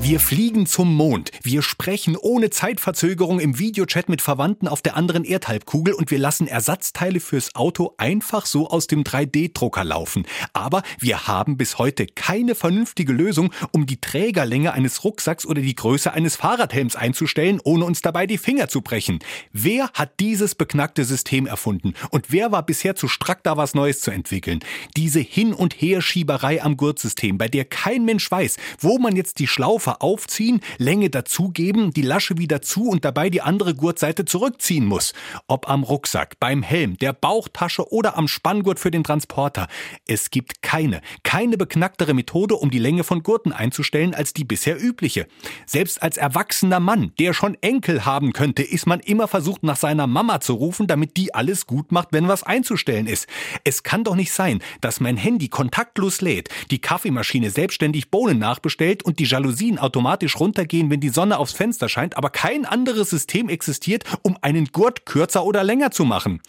Wir fliegen zum Mond. Wir sprechen ohne Zeitverzögerung im Videochat mit Verwandten auf der anderen Erdhalbkugel und wir lassen Ersatzteile fürs Auto einfach so aus dem 3D-Drucker laufen. Aber wir haben bis heute keine vernünftige Lösung, um die Trägerlänge eines Rucksacks oder die Größe eines Fahrradhelms einzustellen, ohne uns dabei die Finger zu brechen. Wer hat dieses beknackte System erfunden? Und wer war bisher zu strack, da was Neues zu entwickeln? Diese Hin- und Herschieberei am Gurtsystem, bei der kein Mensch weiß, wo man jetzt die Schlaufe Koffer aufziehen, Länge dazugeben, die Lasche wieder zu und dabei die andere Gurtseite zurückziehen muss. Ob am Rucksack, beim Helm, der Bauchtasche oder am Spanngurt für den Transporter. Es gibt keine, keine beknacktere Methode, um die Länge von Gurten einzustellen, als die bisher übliche. Selbst als erwachsener Mann, der schon Enkel haben könnte, ist man immer versucht, nach seiner Mama zu rufen, damit die alles gut macht, wenn was einzustellen ist. Es kann doch nicht sein, dass mein Handy kontaktlos lädt, die Kaffeemaschine selbstständig Bohnen nachbestellt und die Jalousien automatisch runtergehen, wenn die Sonne aufs Fenster scheint, aber kein anderes System existiert, um einen Gurt kürzer oder länger zu machen.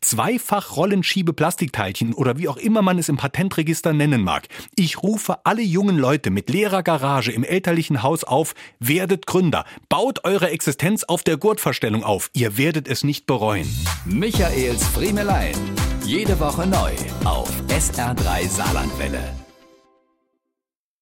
Zweifach Rollenschiebe Plastikteilchen oder wie auch immer man es im Patentregister nennen mag. Ich rufe alle jungen Leute mit leerer Garage im elterlichen Haus auf, werdet Gründer, baut eure Existenz auf der Gurtverstellung auf, ihr werdet es nicht bereuen. Michaels Friemelein. Jede Woche neu auf SR3 Saarlandwelle.